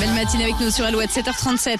Belle matinée avec nous sur Alouette 7h37.